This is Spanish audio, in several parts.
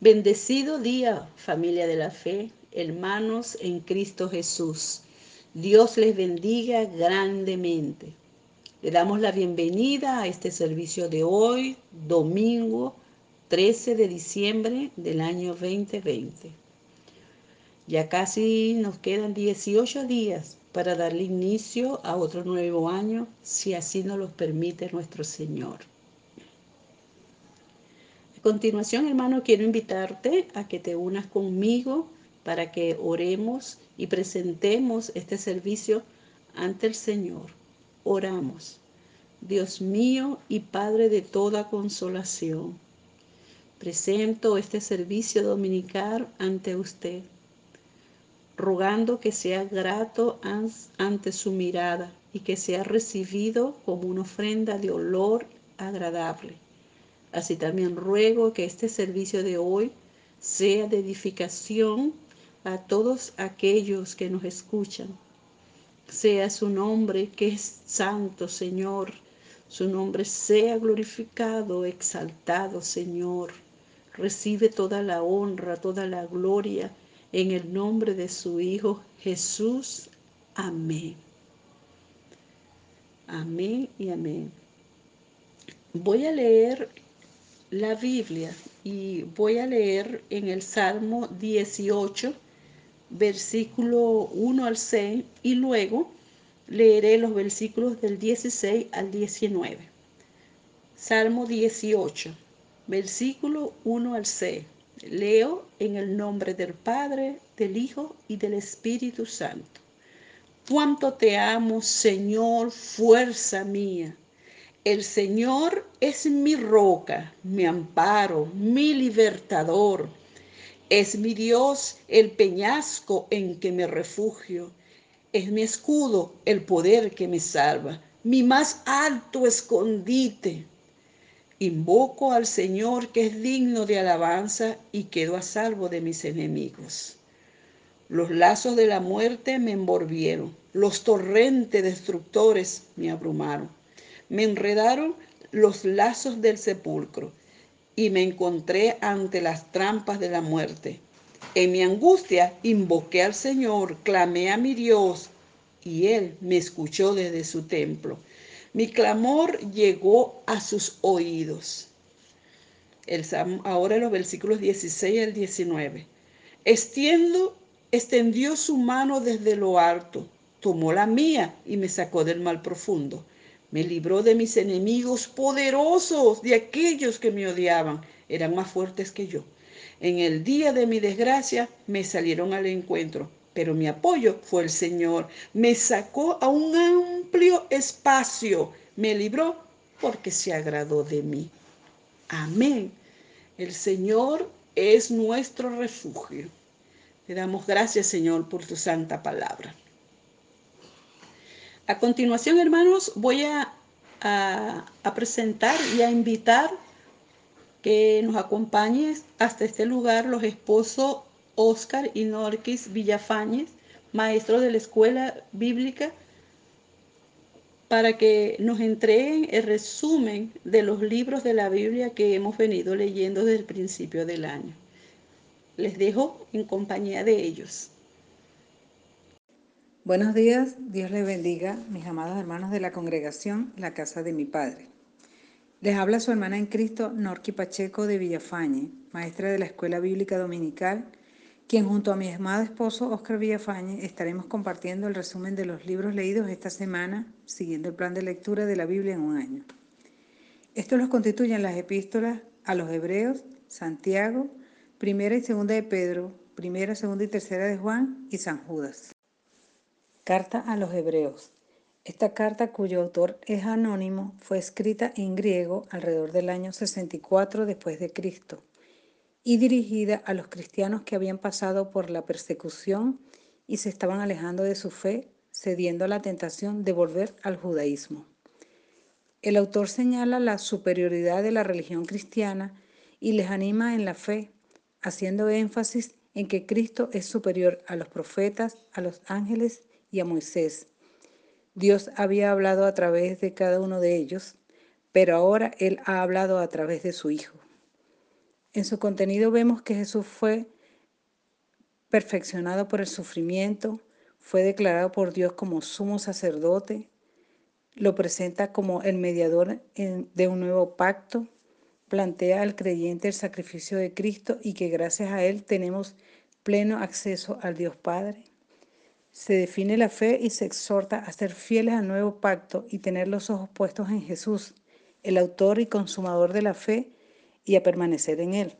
Bendecido día, familia de la fe, hermanos en Cristo Jesús. Dios les bendiga grandemente. Le damos la bienvenida a este servicio de hoy, domingo 13 de diciembre del año 2020. Ya casi nos quedan 18 días para darle inicio a otro nuevo año, si así nos lo permite nuestro Señor. A continuación, hermano, quiero invitarte a que te unas conmigo para que oremos y presentemos este servicio ante el Señor. Oramos. Dios mío y Padre de toda consolación, presento este servicio dominical ante usted, rogando que sea grato ante su mirada y que sea recibido como una ofrenda de olor agradable Así también ruego que este servicio de hoy sea de edificación a todos aquellos que nos escuchan. Sea su nombre que es santo, Señor. Su nombre sea glorificado, exaltado, Señor. Recibe toda la honra, toda la gloria en el nombre de su Hijo Jesús. Amén. Amén y amén. Voy a leer la Biblia y voy a leer en el Salmo 18, versículo 1 al 6 y luego leeré los versículos del 16 al 19. Salmo 18, versículo 1 al 6. Leo en el nombre del Padre, del Hijo y del Espíritu Santo. Cuánto te amo, Señor, fuerza mía. El Señor es mi roca, mi amparo, mi libertador. Es mi Dios el peñasco en que me refugio. Es mi escudo el poder que me salva, mi más alto escondite. Invoco al Señor que es digno de alabanza y quedo a salvo de mis enemigos. Los lazos de la muerte me envolvieron, los torrentes destructores me abrumaron. Me enredaron los lazos del sepulcro y me encontré ante las trampas de la muerte. En mi angustia invoqué al Señor, clamé a mi Dios y Él me escuchó desde su templo. Mi clamor llegó a sus oídos. El, ahora los versículos 16 al 19. Extiendo, extendió su mano desde lo alto, tomó la mía y me sacó del mal profundo. Me libró de mis enemigos poderosos, de aquellos que me odiaban, eran más fuertes que yo. En el día de mi desgracia me salieron al encuentro, pero mi apoyo fue el Señor. Me sacó a un amplio espacio, me libró porque se agradó de mí. Amén. El Señor es nuestro refugio. Te damos gracias, Señor, por tu santa palabra. A continuación, hermanos, voy a, presentar y a invitar que nos acompañen hasta este lugar los esposos Oscar y Norquis Villafañez, maestros de la escuela bíblica, para que nos entreguen el resumen de los libros de la Biblia que hemos venido leyendo desde el principio del año. Les dejo en compañía de ellos. Buenos días, Dios les bendiga, mis amados hermanos de la congregación La Casa de mi Padre. Les habla su hermana en Cristo, Norqui Pacheco de Villafañe, maestra de la Escuela Bíblica Dominical, quien junto a mi amado esposo Oscar Villafañe estaremos compartiendo el resumen de los libros leídos esta semana, siguiendo el plan de lectura de la Biblia en un año. Estos los constituyen las epístolas a los Hebreos, Santiago, Primera y Segunda de Pedro, Primera, Segunda y Tercera de Juan y San Judas. Carta a los Hebreos. Esta carta, cuyo autor es anónimo, fue escrita en griego alrededor del año 64 después de Cristo y dirigida a los cristianos que habían pasado por la persecución y se estaban alejando de su fe, cediendo a la tentación de volver al judaísmo. El autor señala la superioridad de la religión cristiana y les anima en la fe, haciendo énfasis en que Cristo es superior a los profetas, a los ángeles y a Moisés. Dios había hablado a través de cada uno de ellos, pero ahora Él ha hablado a través de su Hijo. En su contenido vemos que Jesús fue perfeccionado por el sufrimiento, fue declarado por Dios como sumo sacerdote, lo presenta como el mediador de un nuevo pacto, plantea al creyente el sacrificio de Cristo y que gracias a él tenemos pleno acceso al Dios Padre. Se define la fe y se exhorta a ser fieles al nuevo pacto y tener los ojos puestos en Jesús, el autor y consumador de la fe, y a permanecer en él.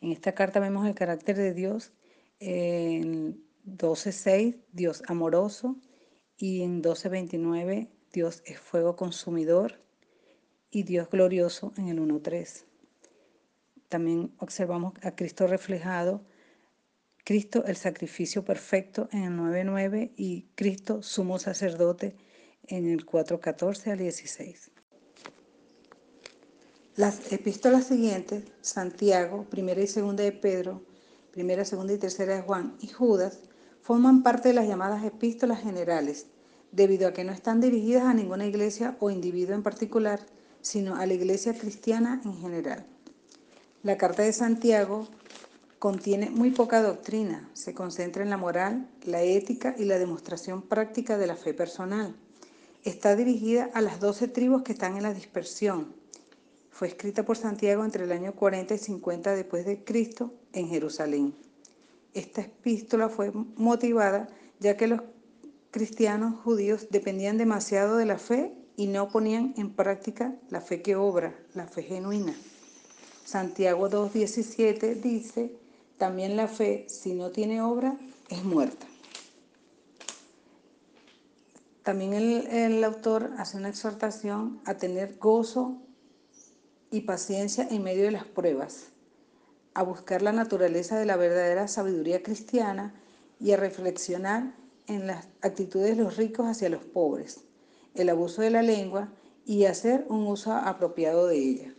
En esta carta vemos el carácter de Dios en 12.6, Dios amoroso, y en 12.29, Dios es fuego consumidor, y Dios glorioso en el 1.3. También observamos a Cristo reflejado, Cristo el sacrificio perfecto en el 9.9 y Cristo sumo sacerdote en el 4.14 al 16. Las epístolas siguientes, Santiago, primera y segunda de Pedro, primera, segunda y tercera de Juan y Judas, forman parte de las llamadas epístolas generales, debido a que no están dirigidas a ninguna iglesia o individuo en particular, sino a la iglesia cristiana en general. La carta de Santiago contiene muy poca doctrina, se concentra en la moral, la ética y la demostración práctica de la fe personal. Está dirigida a las doce tribus que están en la dispersión. Fue escrita por Santiago entre el año 40 y 50 después de Cristo en Jerusalén. Esta epístola fue motivada ya que los cristianos judíos dependían demasiado de la fe y no ponían en práctica la fe que obra, la fe genuina. Santiago 2.17 dice, también la fe, si no tiene obra, es muerta. También el, autor hace una exhortación a tener gozo y paciencia en medio de las pruebas, a buscar la naturaleza de la verdadera sabiduría cristiana y a reflexionar en las actitudes de los ricos hacia los pobres el abuso de la lengua y hacer un uso apropiado de ella.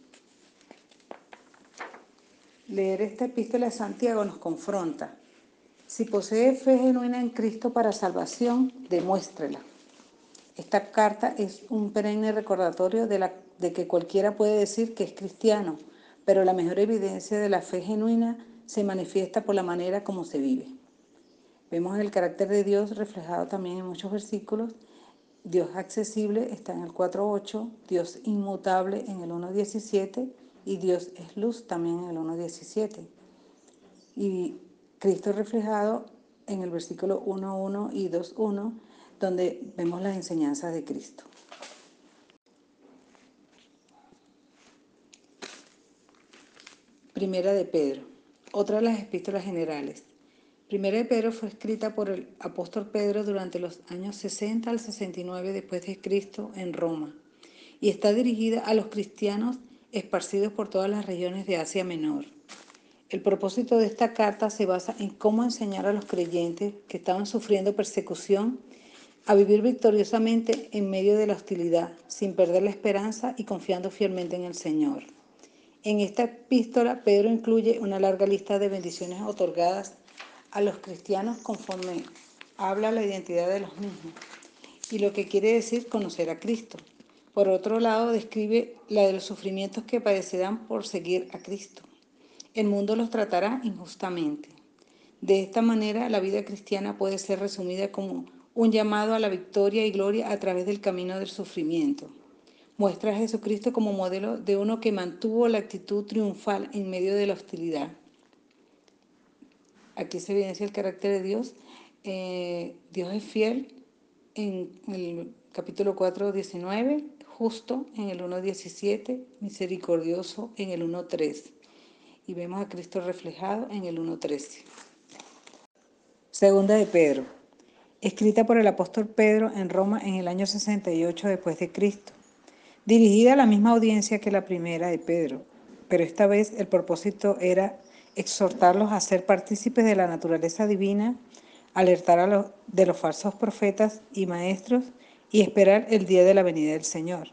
Leer esta epístola de Santiago nos confronta. Si posee fe genuina en Cristo para salvación, demuéstrela. Esta carta es un perenne recordatorio de, la, de que cualquiera puede decir que es cristiano, pero la mejor evidencia de la fe genuina se manifiesta por la manera como se vive. Vemos el carácter de Dios reflejado también en muchos versículos Dios accesible está en el 4.8, Dios inmutable en el 1.17 y Dios es luz también en el 1.17. Y Cristo reflejado en el versículo 1.1 y 2.1, donde vemos las enseñanzas de Cristo. Primera de Pedro, otra de las epístolas generales. Primera de Pedro fue escrita por el apóstol Pedro durante los años 60 al 69 después de Cristo en Roma y está dirigida a los cristianos esparcidos por todas las regiones de Asia Menor. El propósito de esta carta se basa en cómo enseñar a los creyentes que estaban sufriendo persecución a vivir victoriosamente en medio de la hostilidad, sin perder la esperanza y confiando fielmente en el Señor. En esta epístola, Pedro incluye una larga lista de bendiciones otorgadas a los cristianos conforme habla la identidad de los mismos y lo que quiere decir conocer a Cristo. Por otro lado, describe la de los sufrimientos que padecerán por seguir a Cristo. El mundo los tratará injustamente. De esta manera, la vida cristiana puede ser resumida como un llamado a la victoria y gloria a través del camino del sufrimiento. Muestra a Jesucristo como modelo de uno que mantuvo la actitud triunfal en medio de la hostilidad aquí se evidencia el carácter de Dios. Eh, Dios es fiel en el capítulo 4, 19, justo en el 1, 17, misericordioso en el 1, 3. Y vemos a Cristo reflejado en el 1, 13. Segunda de Pedro, escrita por el apóstol Pedro en Roma en el año 68 después de Cristo, dirigida a la misma audiencia que la primera de Pedro, pero esta vez el propósito era exhortarlos a ser partícipes de la naturaleza divina, alertar a los, de los falsos profetas y maestros y esperar el día de la venida del Señor.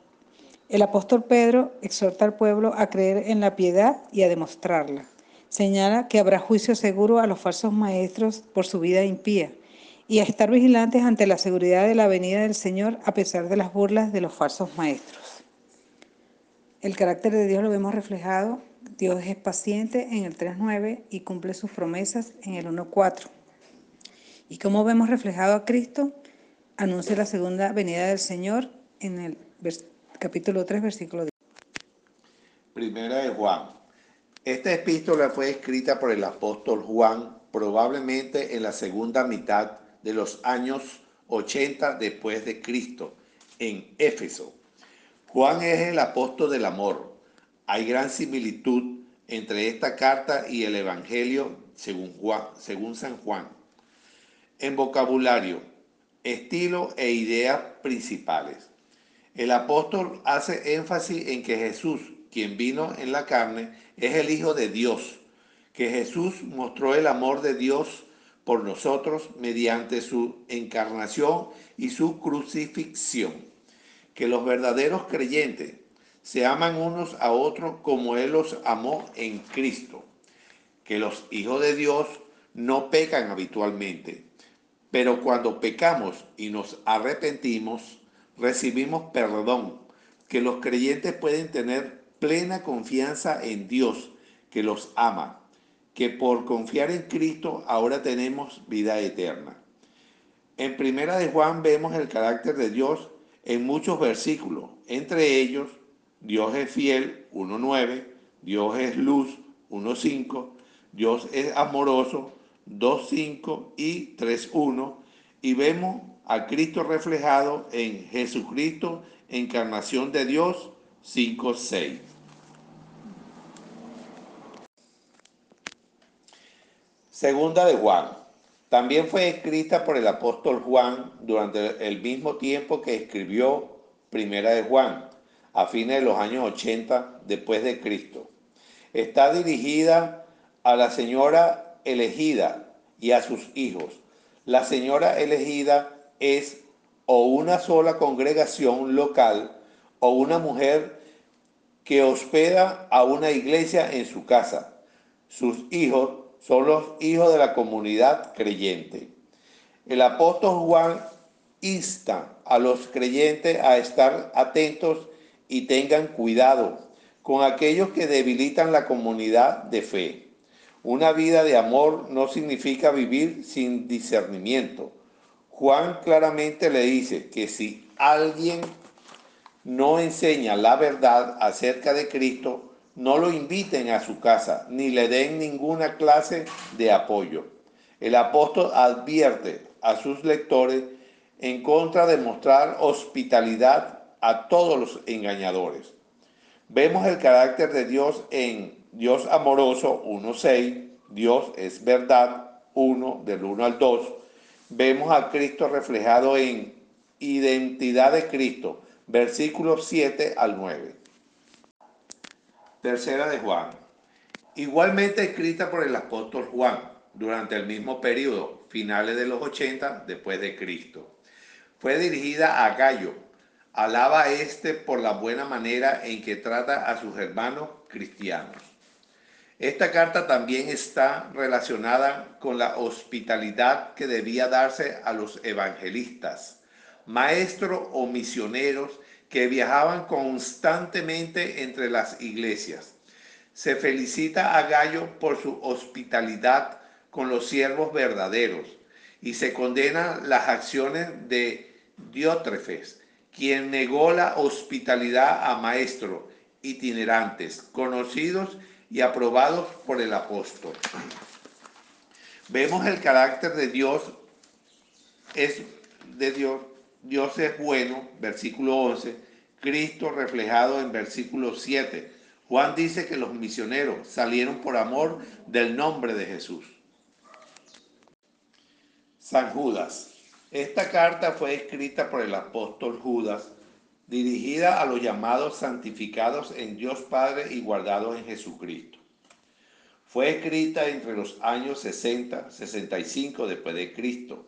El apóstol Pedro exhorta al pueblo a creer en la piedad y a demostrarla. Señala que habrá juicio seguro a los falsos maestros por su vida impía y a estar vigilantes ante la seguridad de la venida del Señor a pesar de las burlas de los falsos maestros. El carácter de Dios lo vemos reflejado Dios es paciente en el 3.9 y cumple sus promesas en el 1.4. ¿Y cómo vemos reflejado a Cristo? Anuncia la segunda venida del Señor en el capítulo 3, versículo 10. Primera de Juan. Esta epístola fue escrita por el apóstol Juan probablemente en la segunda mitad de los años 80 después de Cristo, en Éfeso. Juan es el apóstol del amor. Hay gran similitud entre esta carta y el Evangelio según, Juan, según San Juan. En vocabulario, estilo e ideas principales. El apóstol hace énfasis en que Jesús, quien vino en la carne, es el Hijo de Dios, que Jesús mostró el amor de Dios por nosotros mediante su encarnación y su crucifixión. Que los verdaderos creyentes se aman unos a otros como Él los amó en Cristo. Que los hijos de Dios no pecan habitualmente, pero cuando pecamos y nos arrepentimos, recibimos perdón. Que los creyentes pueden tener plena confianza en Dios, que los ama que por confiar en Cristo ahora tenemos vida eterna. En primera de Juan vemos el carácter de Dios en muchos versículos, entre ellos Dios es fiel 1.9, Dios es luz 1.5, Dios es amoroso 2.5 y 3.1 y vemos a Cristo reflejado en Jesucristo, encarnación de Dios 5.6. Segunda de Juan. También fue escrita por el apóstol Juan durante el mismo tiempo que escribió Primera de Juan, a fines de los años 80 después de Cristo. Está dirigida a la señora elegida y a sus hijos. La señora elegida es o una sola congregación local o una mujer que hospeda a una iglesia en su casa. Sus hijos son los hijos de la comunidad creyente. El apóstol Juan insta a los creyentes a estar atentos y tengan cuidado con aquellos que debilitan la comunidad de fe. Una vida de amor no significa vivir sin discernimiento. Juan claramente le dice que si alguien no enseña la verdad acerca de Cristo, no lo inviten a su casa ni le den ninguna clase de apoyo. El apóstol advierte a sus lectores en contra de mostrar hospitalidad a todos los engañadores. Vemos el carácter de Dios en Dios amoroso 1.6, Dios es verdad 1 del 1 al 2. Vemos a Cristo reflejado en identidad de Cristo, versículos 7 al 9. Tercera de Juan. Igualmente escrita por el apóstol Juan durante el mismo periodo, finales de los 80 después de Cristo. Fue dirigida a Gallo. Alaba a este por la buena manera en que trata a sus hermanos cristianos. Esta carta también está relacionada con la hospitalidad que debía darse a los evangelistas, maestros o misioneros que viajaban constantemente entre las iglesias. Se felicita a Gallo por su hospitalidad con los siervos verdaderos y se condena las acciones de Diótrefes, quien negó la hospitalidad a maestros itinerantes, conocidos y aprobados por el apóstol. Vemos el carácter de Dios es de Dios Dios es bueno, versículo 11, Cristo reflejado en versículo 7. Juan dice que los misioneros salieron por amor del nombre de Jesús. San Judas. Esta carta fue escrita por el apóstol Judas, dirigida a los llamados santificados en Dios Padre y guardados en Jesucristo. Fue escrita entre los años 60, 65 después de Cristo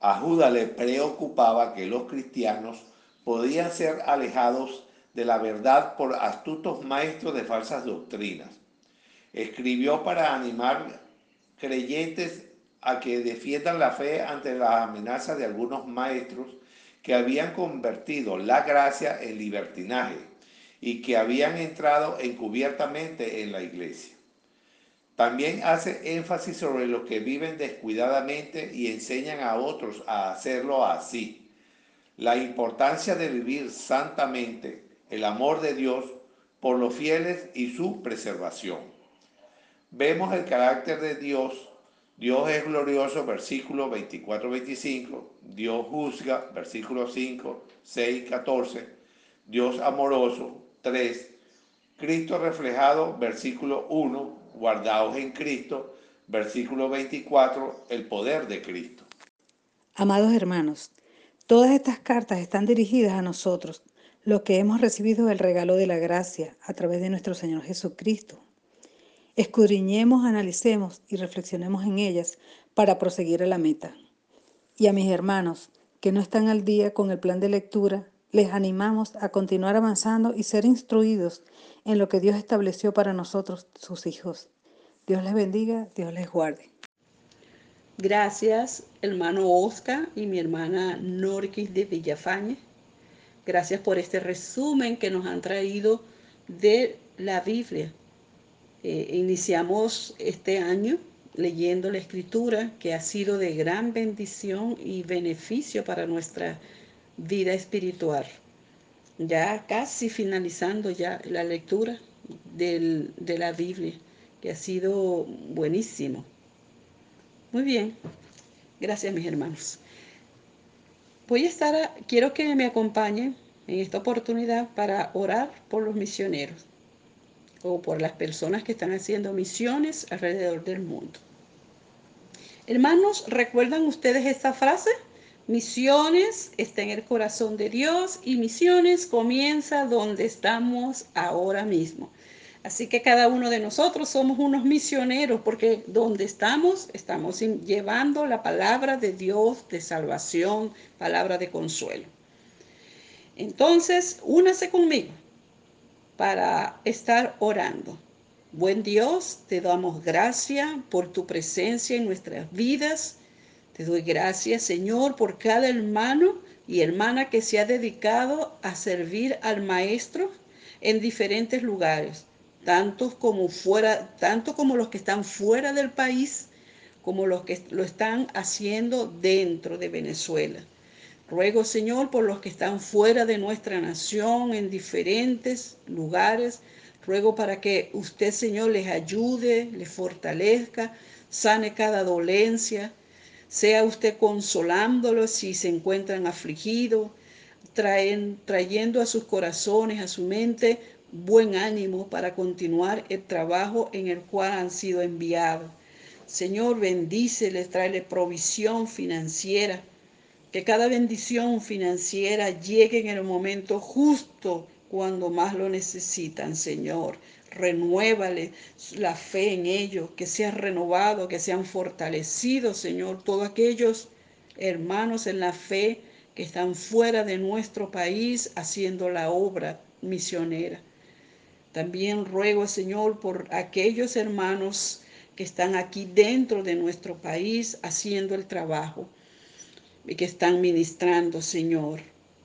a Judas le preocupaba que los cristianos podían ser alejados de la verdad por astutos maestros de falsas doctrinas. Escribió para animar creyentes a que defiendan la fe ante la amenaza de algunos maestros que habían convertido la gracia en libertinaje y que habían entrado encubiertamente en la iglesia. También hace énfasis sobre los que viven descuidadamente y enseñan a otros a hacerlo así. La importancia de vivir santamente, el amor de Dios por los fieles y su preservación. Vemos el carácter de Dios. Dios es glorioso, versículo 24-25. Dios juzga, versículo 5, 6, 14. Dios amoroso, 3. Cristo reflejado, versículo 1 guardaos en Cristo, versículo 24, el poder de Cristo. Amados hermanos, todas estas cartas están dirigidas a nosotros, los que hemos recibido el regalo de la gracia a través de nuestro Señor Jesucristo. Escudriñemos, analicemos y reflexionemos en ellas para proseguir a la meta. Y a mis hermanos que no están al día con el plan de lectura, les animamos a continuar avanzando y ser instruidos en lo que Dios estableció para nosotros, sus hijos. Dios les bendiga, Dios les guarde. Gracias, hermano Oscar y mi hermana Norquis de Villafañe. Gracias por este resumen que nos han traído de la Biblia. Eh, iniciamos este año leyendo la escritura que ha sido de gran bendición y beneficio para nuestra vida espiritual. Ya casi finalizando ya la lectura de la Biblia, que ha sido buenísimo. Muy bien, gracias mis hermanos. Voy a estar, quiero que me acompañen en esta oportunidad para orar por los misioneros o por las personas que están haciendo misiones alrededor del mundo. Hermanos, ¿recuerdan ustedes esta frase? Misiones está en el corazón de Dios y misiones comienza donde estamos ahora mismo. Así que cada uno de nosotros somos unos misioneros porque donde estamos estamos llevando la palabra de Dios de salvación, palabra de consuelo. Entonces, únase conmigo para estar orando. Buen Dios, te damos gracias por tu presencia en nuestras vidas. Te doy gracias, Señor, por cada hermano y hermana que se ha dedicado a servir al Maestro en diferentes lugares, tanto como fuera, tanto como los que están fuera del país, como los que lo están haciendo dentro de Venezuela. Ruego, Señor, por los que están fuera de nuestra nación, en diferentes lugares. Ruego para que usted, Señor, les ayude, les fortalezca, sane cada dolencia, sea usted consolándolos si se encuentran afligidos, trayendo a sus corazones, a su mente, buen ánimo para continuar el trabajo en el cual han sido enviados. Señor, bendíceles, tráele provisión financiera, que cada bendición financiera llegue en el momento justo cuando más lo necesitan, Señor. Renuévale la fe en ellos, que sean renovados, que sean fortalecidos, Señor, todos aquellos hermanos en la fe que están fuera de nuestro país haciendo la obra misionera. También ruego, Señor, por aquellos hermanos que están aquí dentro de nuestro país haciendo el trabajo que están ministrando, Señor.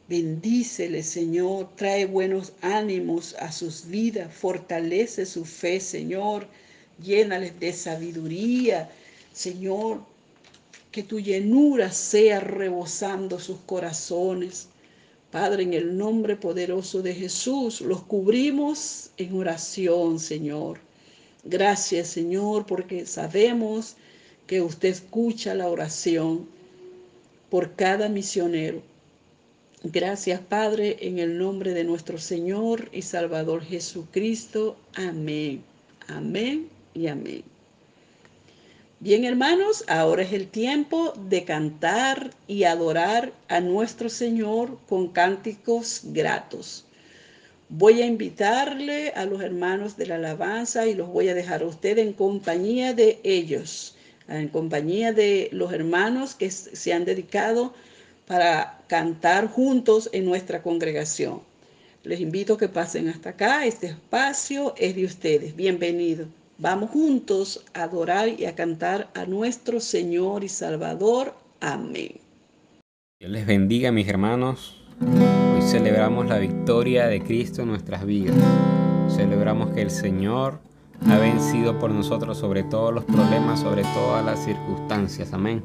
Bendícele, Señor, trae buenos ánimos a sus vidas, fortalece su fe, Señor, llénales de sabiduría, Señor, que tu llenura sea rebosando sus corazones. Padre, en el nombre poderoso de Jesús, los cubrimos en oración, Señor. Gracias, Señor, porque sabemos que usted escucha la oración por cada misionero Gracias, Padre, en el nombre de nuestro Señor y Salvador Jesucristo. Amén. Amén y amén. Bien, hermanos, ahora es el tiempo de cantar y adorar a nuestro Señor con cánticos gratos. Voy a invitarle a los hermanos de la alabanza y los voy a dejar a usted en compañía de ellos, en compañía de los hermanos que se han dedicado para cantar juntos en nuestra congregación. Les invito a que pasen hasta acá, este espacio es de ustedes, bienvenidos. Vamos juntos a adorar y a cantar a nuestro Señor y Salvador. Amén. Dios les bendiga mis hermanos. Hoy celebramos la victoria de Cristo en nuestras vidas. Celebramos que el Señor ha vencido por nosotros sobre todos los problemas, sobre todas las circunstancias. Amén.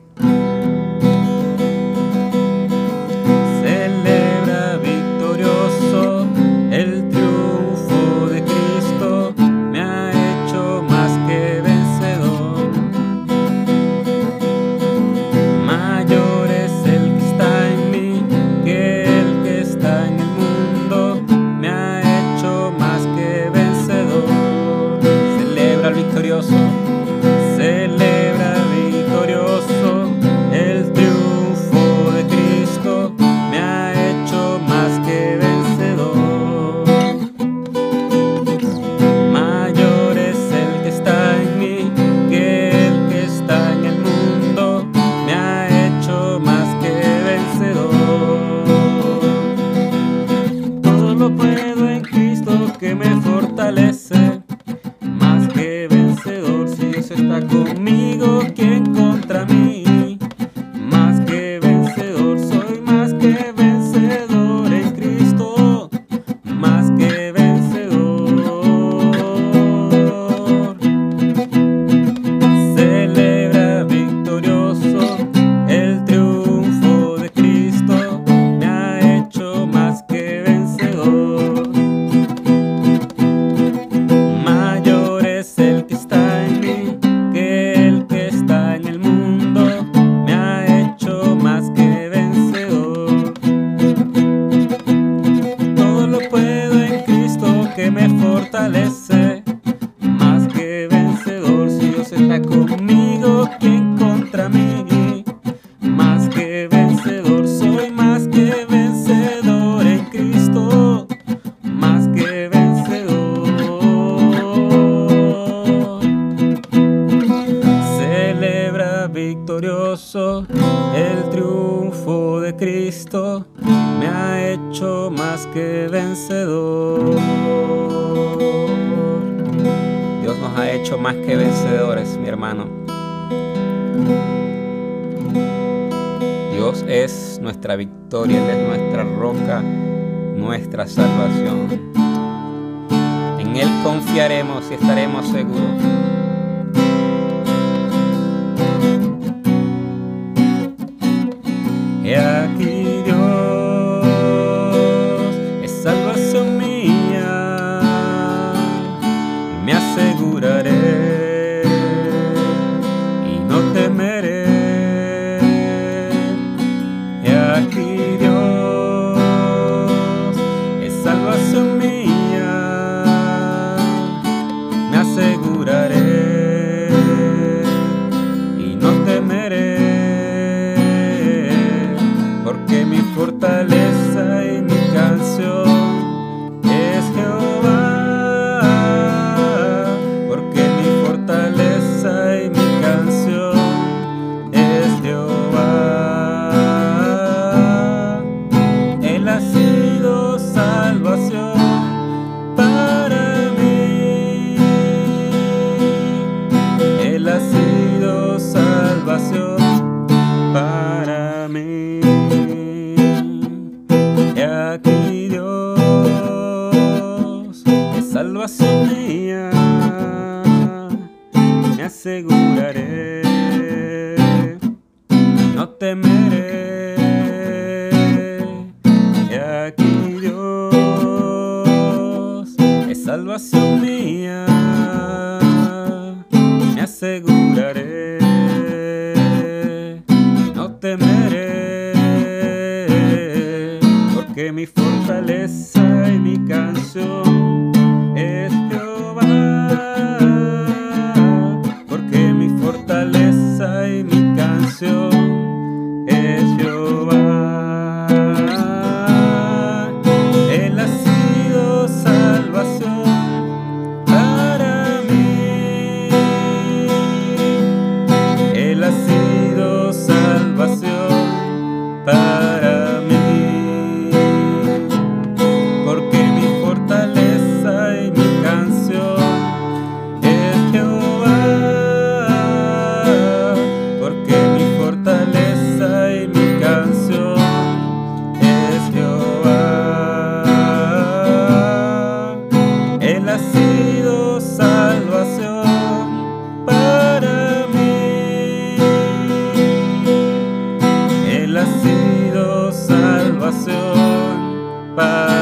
暮らしたい話 bye.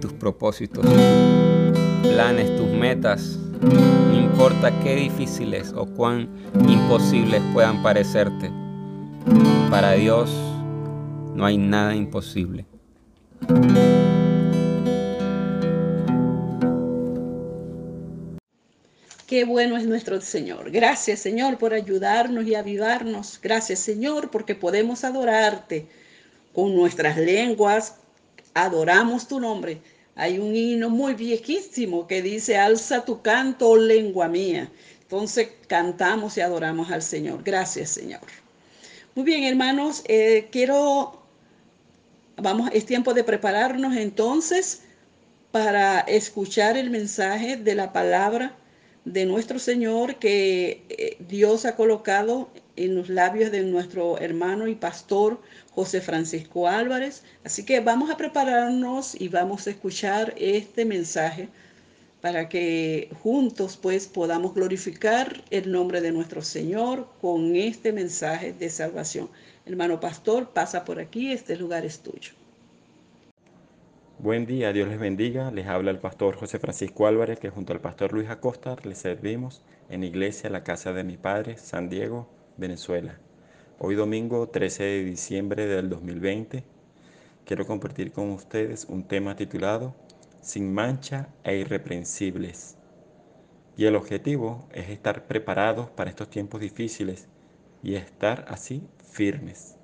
Tus propósitos, planes, tus metas, no importa qué difíciles o cuán imposibles puedan parecerte. Para Dios no hay nada imposible. Qué bueno es nuestro Señor. Gracias, Señor, por ayudarnos y avivarnos. Gracias, Señor, porque podemos adorarte con nuestras lenguas. Adoramos tu nombre. Hay un himno muy viejísimo que dice, alza tu canto, lengua mía. Entonces cantamos y adoramos al Señor. Gracias, Señor. Muy bien, hermanos, eh, quiero, vamos, es tiempo de prepararnos entonces para escuchar el mensaje de la palabra de nuestro Señor que eh, Dios ha colocado en los labios de nuestro hermano y pastor José Francisco Álvarez. Así que vamos a prepararnos y vamos a escuchar este mensaje para que juntos pues podamos glorificar el nombre de nuestro Señor con este mensaje de salvación. Hermano pastor, pasa por aquí, este lugar es tuyo. Buen día, Dios les bendiga. Les habla el pastor José Francisco Álvarez, que junto al pastor Luis Acosta les servimos en iglesia La Casa de mi Padre, San Diego, Venezuela. Hoy domingo 13 de diciembre del 2020, quiero compartir con ustedes un tema titulado Sin mancha e irreprensibles. Y el objetivo es estar preparados para estos tiempos difíciles y estar así firmes.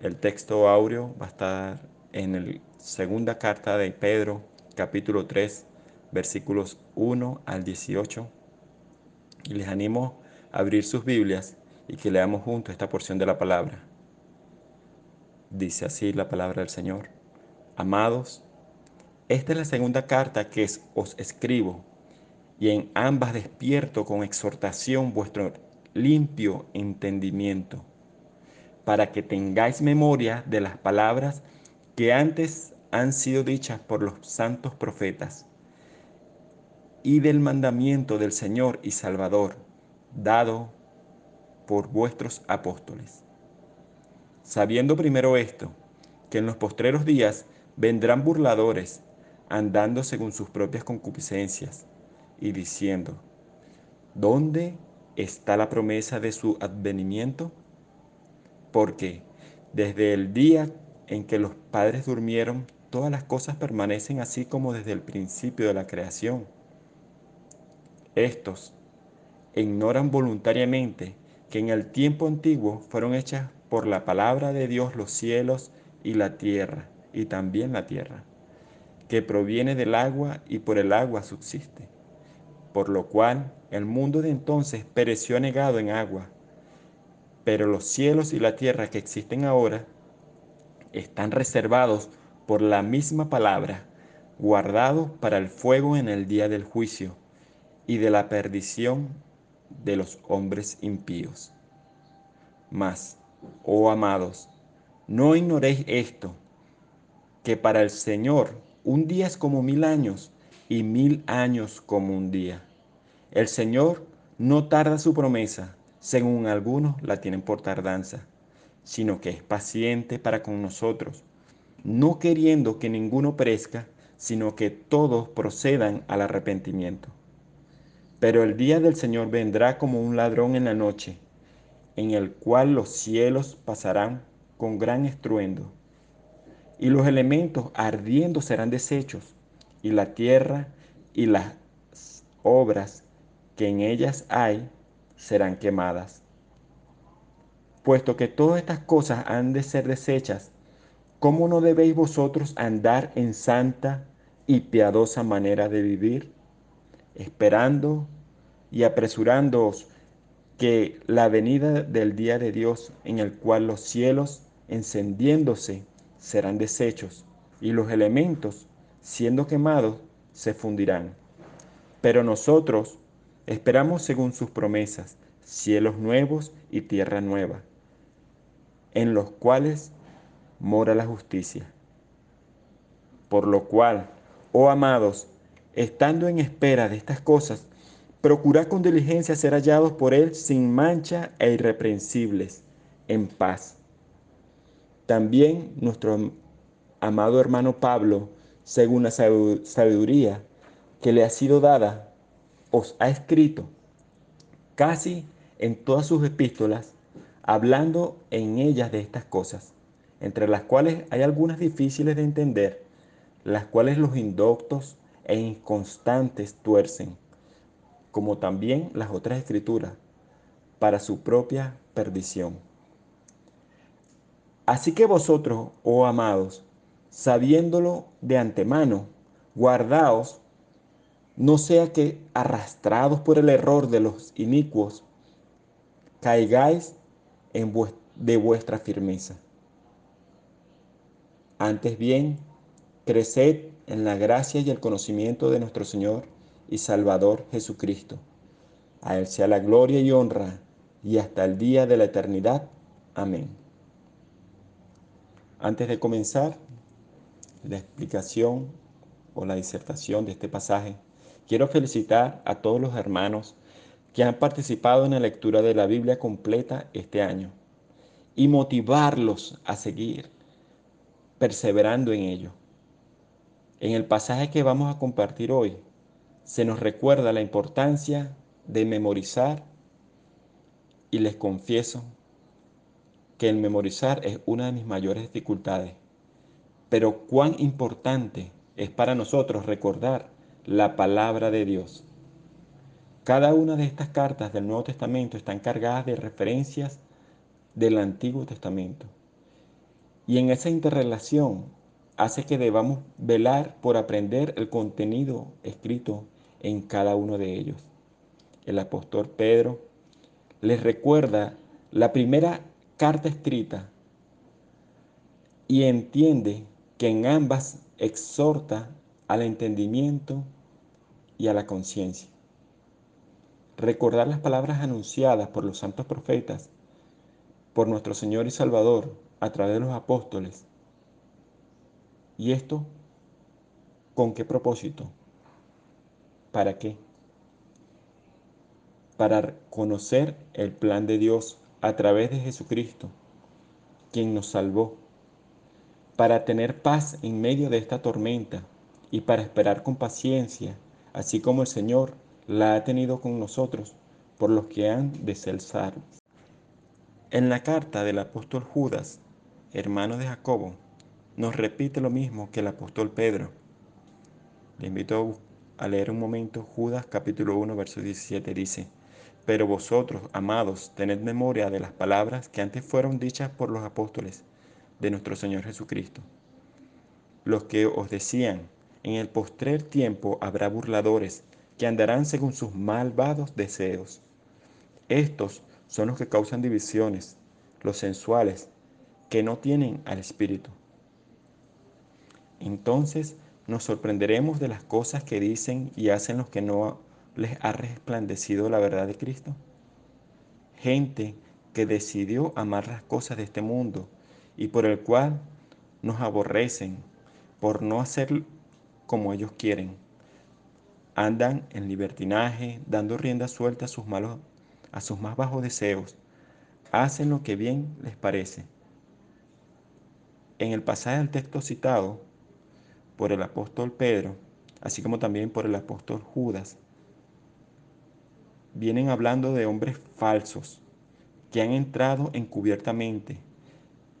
El texto áureo va a estar en el Segunda carta de Pedro, capítulo 3, versículos 1 al 18. Y les animo abrir sus Biblias y que leamos juntos esta porción de la palabra. Dice así la palabra del Señor. Amados, esta es la segunda carta que os escribo, y en ambas despierto con exhortación vuestro limpio entendimiento, para que tengáis memoria de las palabras que antes han sido dichas por los santos profetas, y del mandamiento del Señor y Salvador, dado por vuestros apóstoles. Sabiendo primero esto, que en los postreros días vendrán burladores, andando según sus propias concupiscencias, y diciendo, ¿dónde está la promesa de su advenimiento? Porque desde el día en que los padres durmieron, todas las cosas permanecen así como desde el principio de la creación. Estos ignoran voluntariamente que en el tiempo antiguo fueron hechas por la palabra de Dios los cielos y la tierra, y también la tierra, que proviene del agua y por el agua subsiste, por lo cual el mundo de entonces pereció negado en agua, pero los cielos y la tierra que existen ahora están reservados por la misma palabra, guardados para el fuego en el día del juicio y de la perdición de los hombres impíos. Mas, oh amados, no ignoréis esto, que para el Señor un día es como mil años y mil años como un día. El Señor no tarda su promesa, según algunos la tienen por tardanza sino que es paciente para con nosotros, no queriendo que ninguno perezca, sino que todos procedan al arrepentimiento. Pero el día del Señor vendrá como un ladrón en la noche, en el cual los cielos pasarán con gran estruendo, y los elementos ardiendo serán deshechos, y la tierra y las obras que en ellas hay serán quemadas. Puesto que todas estas cosas han de ser desechas, ¿cómo no debéis vosotros andar en santa y piadosa manera de vivir, esperando y apresurándoos que la venida del día de Dios en el cual los cielos encendiéndose serán deshechos y los elementos siendo quemados se fundirán. Pero nosotros esperamos según sus promesas cielos nuevos y tierra nueva en los cuales mora la justicia. Por lo cual, oh amados, estando en espera de estas cosas, procurad con diligencia ser hallados por Él sin mancha e irreprensibles, en paz. También nuestro amado hermano Pablo, según la sabiduría que le ha sido dada, os ha escrito casi en todas sus epístolas, hablando en ellas de estas cosas, entre las cuales hay algunas difíciles de entender, las cuales los indoctos e inconstantes tuercen, como también las otras escrituras, para su propia perdición. Así que vosotros, oh amados, sabiéndolo de antemano, guardaos, no sea que arrastrados por el error de los inicuos, caigáis en de vuestra firmeza. Antes bien, creced en la gracia y el conocimiento de nuestro Señor y Salvador Jesucristo. A Él sea la gloria y honra y hasta el día de la eternidad. Amén. Antes de comenzar la explicación o la disertación de este pasaje, quiero felicitar a todos los hermanos que han participado en la lectura de la Biblia completa este año y motivarlos a seguir perseverando en ello. En el pasaje que vamos a compartir hoy, se nos recuerda la importancia de memorizar y les confieso que el memorizar es una de mis mayores dificultades. Pero cuán importante es para nosotros recordar la palabra de Dios. Cada una de estas cartas del Nuevo Testamento están cargadas de referencias del Antiguo Testamento. Y en esa interrelación hace que debamos velar por aprender el contenido escrito en cada uno de ellos. El apóstol Pedro les recuerda la primera carta escrita y entiende que en ambas exhorta al entendimiento y a la conciencia. Recordar las palabras anunciadas por los santos profetas, por nuestro Señor y Salvador a través de los apóstoles. ¿Y esto con qué propósito? ¿Para qué? Para conocer el plan de Dios a través de Jesucristo, quien nos salvó, para tener paz en medio de esta tormenta y para esperar con paciencia, así como el Señor la ha tenido con nosotros por los que han de ser. En la carta del apóstol Judas, hermano de Jacobo, nos repite lo mismo que el apóstol Pedro. Le invito a leer un momento Judas capítulo 1, verso 17 dice, Pero vosotros, amados, tened memoria de las palabras que antes fueron dichas por los apóstoles de nuestro Señor Jesucristo, los que os decían, en el postrer tiempo habrá burladores que andarán según sus malvados deseos. Estos son los que causan divisiones, los sensuales, que no tienen al Espíritu. Entonces nos sorprenderemos de las cosas que dicen y hacen los que no les ha resplandecido la verdad de Cristo. Gente que decidió amar las cosas de este mundo y por el cual nos aborrecen por no hacer como ellos quieren. Andan en libertinaje, dando rienda suelta a sus malos a sus más bajos deseos. Hacen lo que bien les parece. En el pasaje del texto citado, por el apóstol Pedro, así como también por el apóstol Judas, vienen hablando de hombres falsos que han entrado encubiertamente,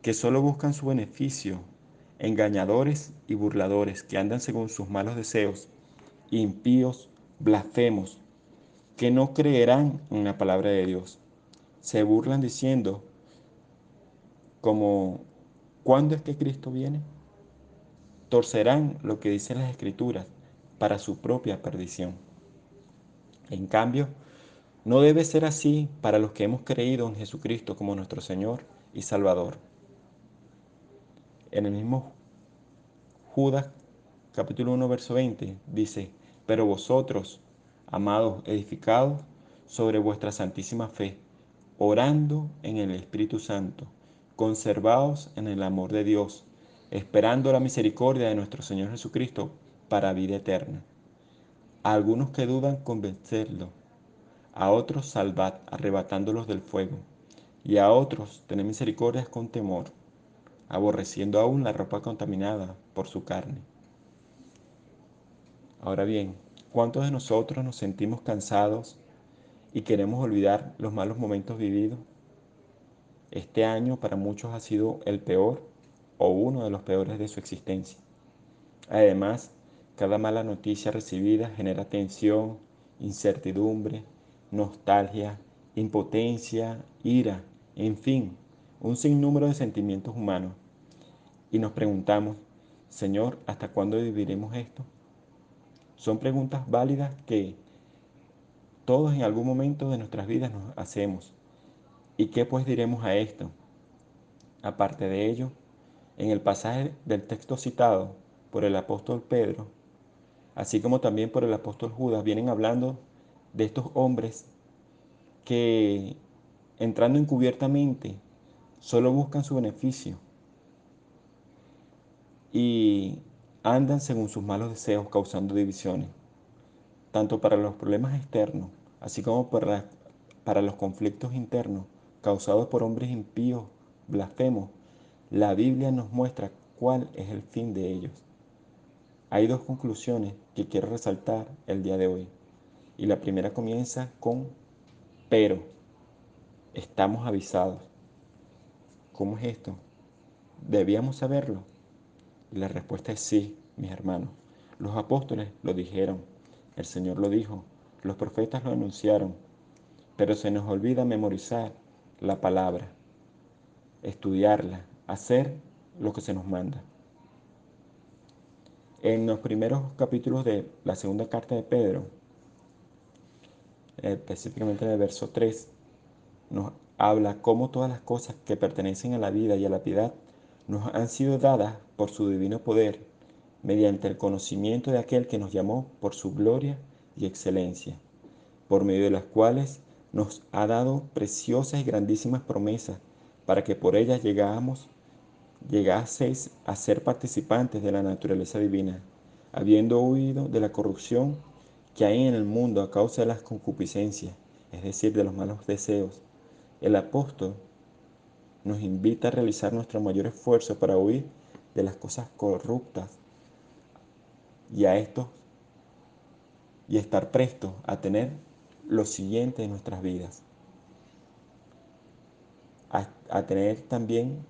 que solo buscan su beneficio, engañadores y burladores que andan según sus malos deseos, impíos, blasfemos, que no creerán en la palabra de Dios. Se burlan diciendo como, ¿cuándo es que Cristo viene? Torcerán lo que dicen las escrituras para su propia perdición. En cambio, no debe ser así para los que hemos creído en Jesucristo como nuestro Señor y Salvador. En el mismo Judas capítulo 1 verso 20 dice, pero vosotros, amados, edificados sobre vuestra santísima fe, orando en el Espíritu Santo, conservados en el amor de Dios, esperando la misericordia de nuestro Señor Jesucristo para vida eterna. A algunos que dudan convencerlo a otros salvad, arrebatándolos del fuego, y a otros tened misericordia con temor, aborreciendo aún la ropa contaminada por su carne. Ahora bien, ¿cuántos de nosotros nos sentimos cansados y queremos olvidar los malos momentos vividos? Este año para muchos ha sido el peor o uno de los peores de su existencia. Además, cada mala noticia recibida genera tensión, incertidumbre, nostalgia, impotencia, ira, en fin, un sinnúmero de sentimientos humanos. Y nos preguntamos, Señor, ¿hasta cuándo viviremos esto? Son preguntas válidas que todos en algún momento de nuestras vidas nos hacemos. ¿Y qué pues diremos a esto? Aparte de ello, en el pasaje del texto citado por el apóstol Pedro, así como también por el apóstol Judas, vienen hablando de estos hombres que entrando encubiertamente solo buscan su beneficio y andan según sus malos deseos causando divisiones, tanto para los problemas externos, así como para, los conflictos internos causados por hombres impíos, blasfemos. La Biblia nos muestra cuál es el fin de ellos. Hay dos conclusiones que quiero resaltar el día de hoy. Y la primera comienza con pero. Estamos avisados. ¿Cómo es esto? ¿Debíamos saberlo? Y la respuesta es sí, mis hermanos. Los apóstoles lo dijeron, el Señor lo dijo, los profetas lo anunciaron, pero se nos olvida memorizar la palabra, estudiarla, hacer lo que se nos manda. En los primeros capítulos de la segunda carta de Pedro, específicamente en el verso 3, nos habla cómo todas las cosas que pertenecen a la vida y a la piedad nos han sido dadas por su divino poder, mediante el conocimiento de aquel que nos llamó por su gloria y excelencia, por medio de las cuales nos ha dado preciosas y grandísimas promesas, para que por ellas llegamos, llegaseis a ser participantes de la naturaleza divina, habiendo huido de la corrupción que hay en el mundo a causa de las concupiscencias, es decir, de los malos deseos. El apóstol nos invita a realizar nuestro mayor esfuerzo para huir de las cosas corruptas y a esto y estar presto a tener lo siguiente en nuestras vidas. A tener también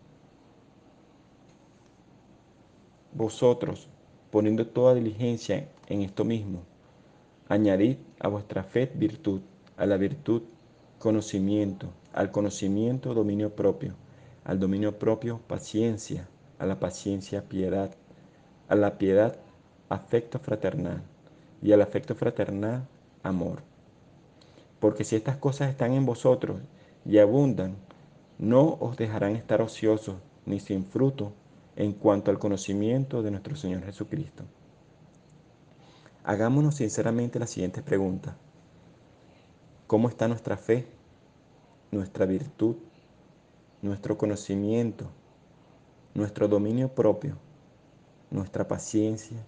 vosotros poniendo toda diligencia en esto mismo. Añadid a vuestra fe virtud, a la virtud conocimiento, al conocimiento dominio propio, al dominio propio paciencia, a la paciencia piedad, a la piedad afecto fraternal y al afecto fraternal amor. Porque si estas cosas están en vosotros y abundan, no os dejarán estar ociosos ni sin fruto en cuanto al conocimiento de nuestro Señor Jesucristo. Hagámonos sinceramente la siguiente pregunta. ¿Cómo está nuestra fe, nuestra virtud, nuestro conocimiento, nuestro dominio propio, nuestra paciencia,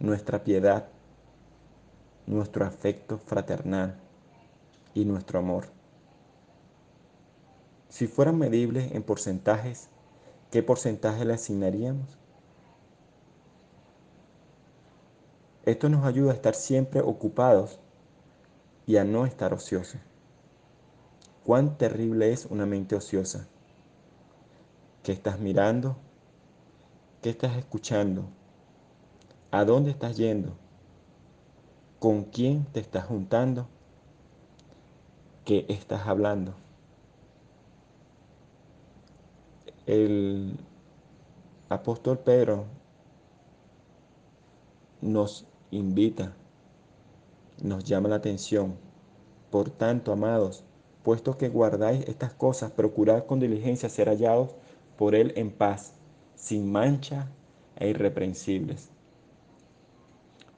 nuestra piedad, nuestro afecto fraternal y nuestro amor? Si fueran medibles en porcentajes, ¿qué porcentaje le asignaríamos? Esto nos ayuda a estar siempre ocupados y a no estar ociosos. Cuán terrible es una mente ociosa. ¿Qué estás mirando? ¿Qué estás escuchando? ¿A dónde estás yendo? ¿Con quién te estás juntando? ¿Qué estás hablando? El apóstol Pedro nos invita, nos llama la atención. Por tanto, amados, puesto que guardáis estas cosas, procurad con diligencia ser hallados por Él en paz, sin mancha e irreprensibles.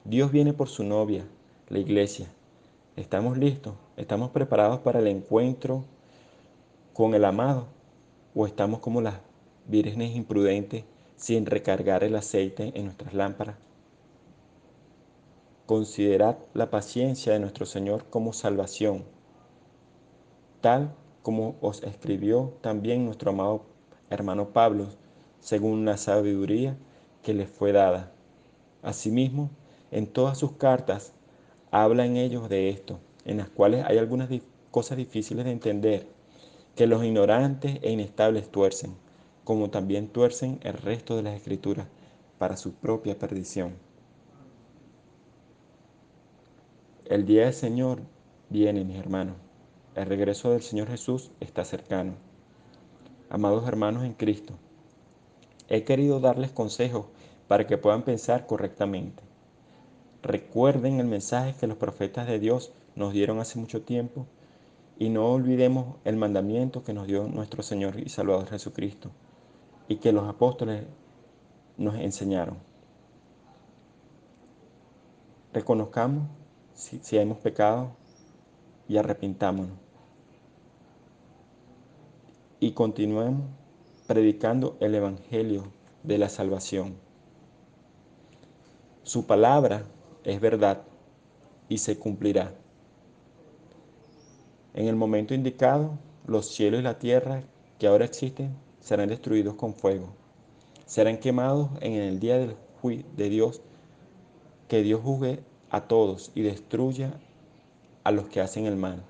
Dios viene por su novia, la iglesia. ¿Estamos listos? ¿Estamos preparados para el encuentro con el amado? ¿O estamos como las vírgenes imprudentes sin recargar el aceite en nuestras lámparas? Considerad la paciencia de nuestro Señor como salvación, tal como os escribió también nuestro amado hermano Pablo, según la sabiduría que les fue dada. Asimismo, en todas sus cartas habla en ellos de esto, en las cuales hay algunas cosas difíciles de entender, que los ignorantes e inestables tuercen, como también tuercen el resto de las escrituras para su propia perdición. El día del Señor viene, mis hermanos. El regreso del Señor Jesús está cercano. Amados hermanos en Cristo, he querido darles consejos para que puedan pensar correctamente. Recuerden el mensaje que los profetas de Dios nos dieron hace mucho tiempo y no olvidemos el mandamiento que nos dio nuestro Señor y Salvador Jesucristo y que los apóstoles nos enseñaron. Reconozcamos si, si hemos pecado y arrepintámonos. Y continuemos predicando el Evangelio de la salvación. Su palabra es verdad y se cumplirá. En el momento indicado, los cielos y la tierra que ahora existen serán destruidos con fuego. Serán quemados en el día del juicio de Dios, que Dios juzgue a todos y destruya a los que hacen el mal.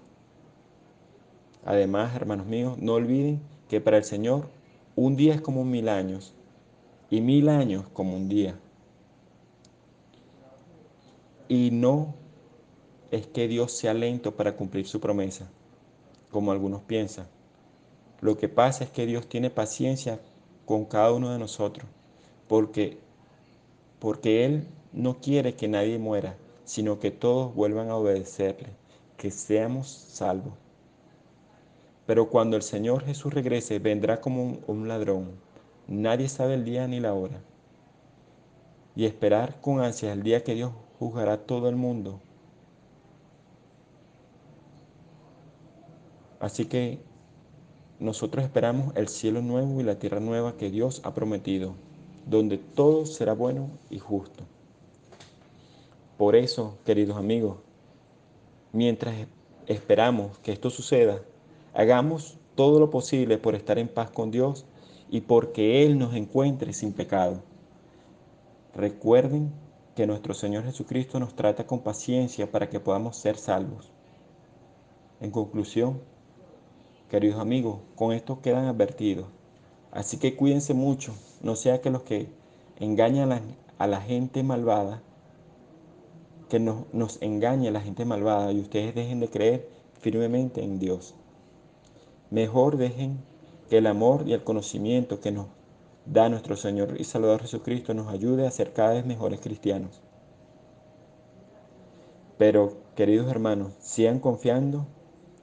Además, hermanos míos, no olviden que para el Señor un día es como mil años y mil años como un día. Y no es que Dios sea lento para cumplir su promesa, como algunos piensan. Lo que pasa es que Dios tiene paciencia con cada uno de nosotros, porque, porque Él no quiere que nadie muera, sino que todos vuelvan a obedecerle, que seamos salvos. Pero cuando el Señor Jesús regrese, vendrá como un, ladrón. Nadie sabe el día ni la hora. Y esperar con ansias el día que Dios juzgará a todo el mundo. Así que nosotros esperamos el cielo nuevo y la tierra nueva que Dios ha prometido, donde todo será bueno y justo. Por eso, queridos amigos, mientras esperamos que esto suceda, hagamos todo lo posible por estar en paz con Dios y porque Él nos encuentre sin pecado. Recuerden que nuestro Señor Jesucristo nos trata con paciencia para que podamos ser salvos. En conclusión, queridos amigos, con esto quedan advertidos. Así que cuídense mucho, no sea que los que engañan a la, a gente malvada, que nos, nos engañe la gente malvada y ustedes dejen de creer firmemente en Dios. Mejor dejen que el amor y el conocimiento que nos da nuestro Señor y Salvador Jesucristo nos ayude a ser cada vez mejores cristianos. Pero, queridos hermanos, sigan confiando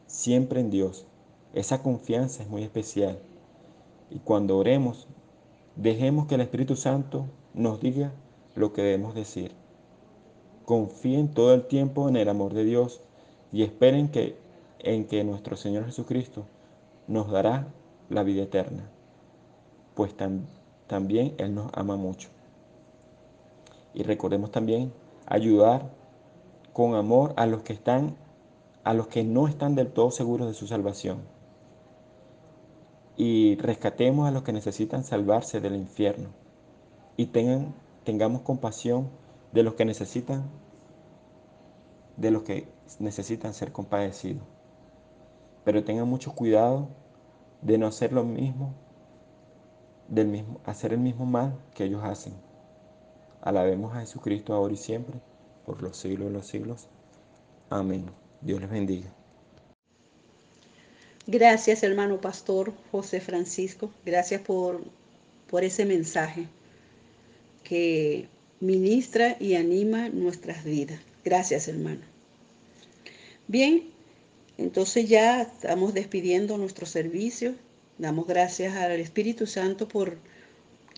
siempre en Dios. Esa confianza es muy especial. Y cuando oremos, dejemos que el Espíritu Santo nos diga lo que debemos decir. Confíen todo el tiempo en el amor de Dios y esperen que, en que nuestro Señor Jesucristo nos dará la vida eterna pues también Él nos ama mucho. Y recordemos también ayudar con amor a los que están, a los que no están del todo seguros de su salvación. Y rescatemos a los que necesitan salvarse del infierno. Y tengan, tengamos compasión de los que necesitan, de los que necesitan ser compadecidos. Pero tengan mucho cuidado de no hacer lo mismo del mismo, hacer el mismo mal que ellos hacen. Alabemos a Jesucristo ahora y siempre, por los siglos de los siglos. Amén. Dios les bendiga. Gracias, hermano pastor José Francisco. Gracias por, por ese mensaje que ministra y anima nuestras vidas. Gracias, hermano. Bien, entonces ya estamos despidiendo nuestro servicio. Damos gracias al Espíritu Santo por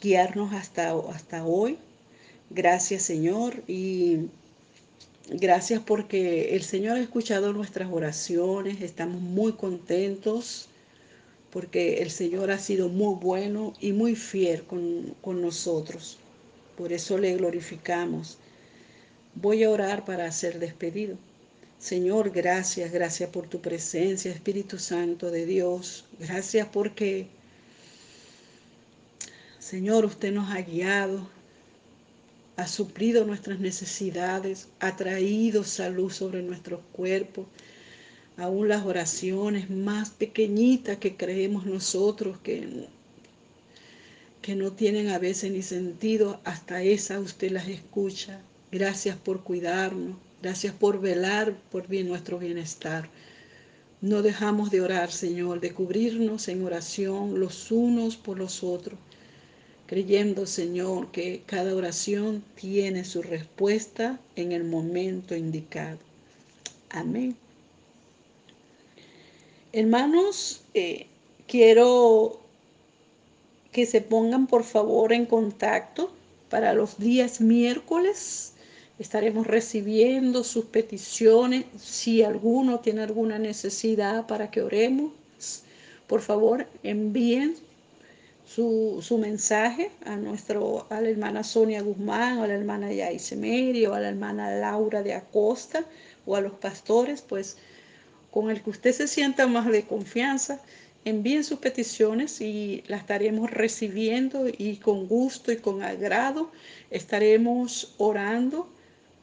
guiarnos hasta, hasta hoy. Gracias Señor y gracias porque el Señor ha escuchado nuestras oraciones. Estamos muy contentos porque el Señor ha sido muy bueno y muy fiel con, con nosotros. Por eso le glorificamos. Voy a orar para ser despedido. Señor, gracias, gracias por tu presencia, Espíritu Santo de Dios. Gracias porque, Señor, usted nos ha guiado, ha suplido nuestras necesidades, ha traído salud sobre nuestros cuerpos. Aún las oraciones más pequeñitas que creemos nosotros que, que no tienen a veces ni sentido, hasta esas usted las escucha. Gracias por cuidarnos. Gracias por velar por bien nuestro bienestar. No dejamos de orar, Señor, de cubrirnos en oración los unos por los otros, creyendo, Señor, que cada oración tiene su respuesta en el momento indicado. Amén. Hermanos, eh, quiero que se pongan por favor en contacto para los días miércoles Estaremos recibiendo sus peticiones. Si alguno tiene alguna necesidad para que oremos, por favor envíen su, mensaje a, nuestro, a la hermana Sonia Guzmán, o a la hermana Yaise Meri, o a la hermana Laura de Acosta, o a los pastores, pues con el que usted se sienta más de confianza, envíen sus peticiones y las estaremos recibiendo y con gusto y con agrado estaremos orando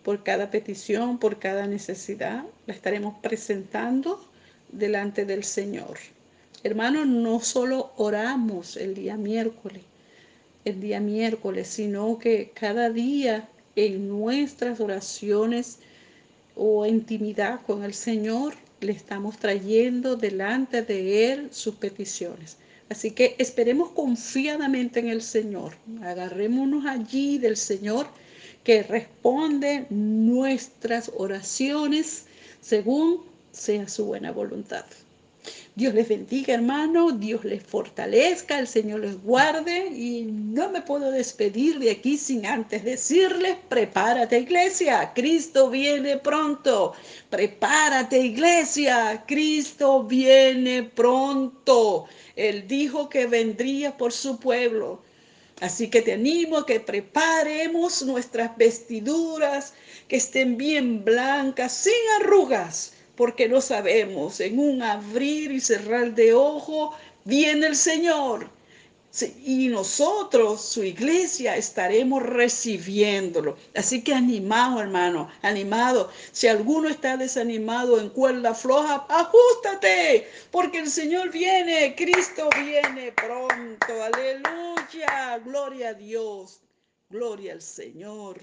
por cada petición, por cada necesidad. La estaremos presentando delante del Señor. Hermanos, no solo oramos el día miércoles, el día miércoles, sino que cada día en nuestras oraciones o intimidad con el Señor le estamos trayendo delante de Él sus peticiones. Así que esperemos confiadamente en el Señor. Agarrémonos allí del Señor que responde nuestras oraciones según sea su buena voluntad. Dios les bendiga, hermano, Dios les fortalezca, el Señor les guarde y no me puedo despedir de aquí sin antes decirles, prepárate iglesia, Cristo viene pronto, prepárate iglesia, Cristo viene pronto. Él dijo que vendría por su pueblo. Así que te animo a que preparemos nuestras vestiduras, que estén bien blancas, sin arrugas, porque no sabemos, en un abrir y cerrar de ojo, viene el Señor y nosotros, su iglesia, estaremos recibiéndolo. Así que animado, hermano, animado. Si alguno está desanimado en cuerda floja, ajustate, porque el Señor viene, Cristo viene pronto. Aleluya, gloria a Dios, gloria al Señor.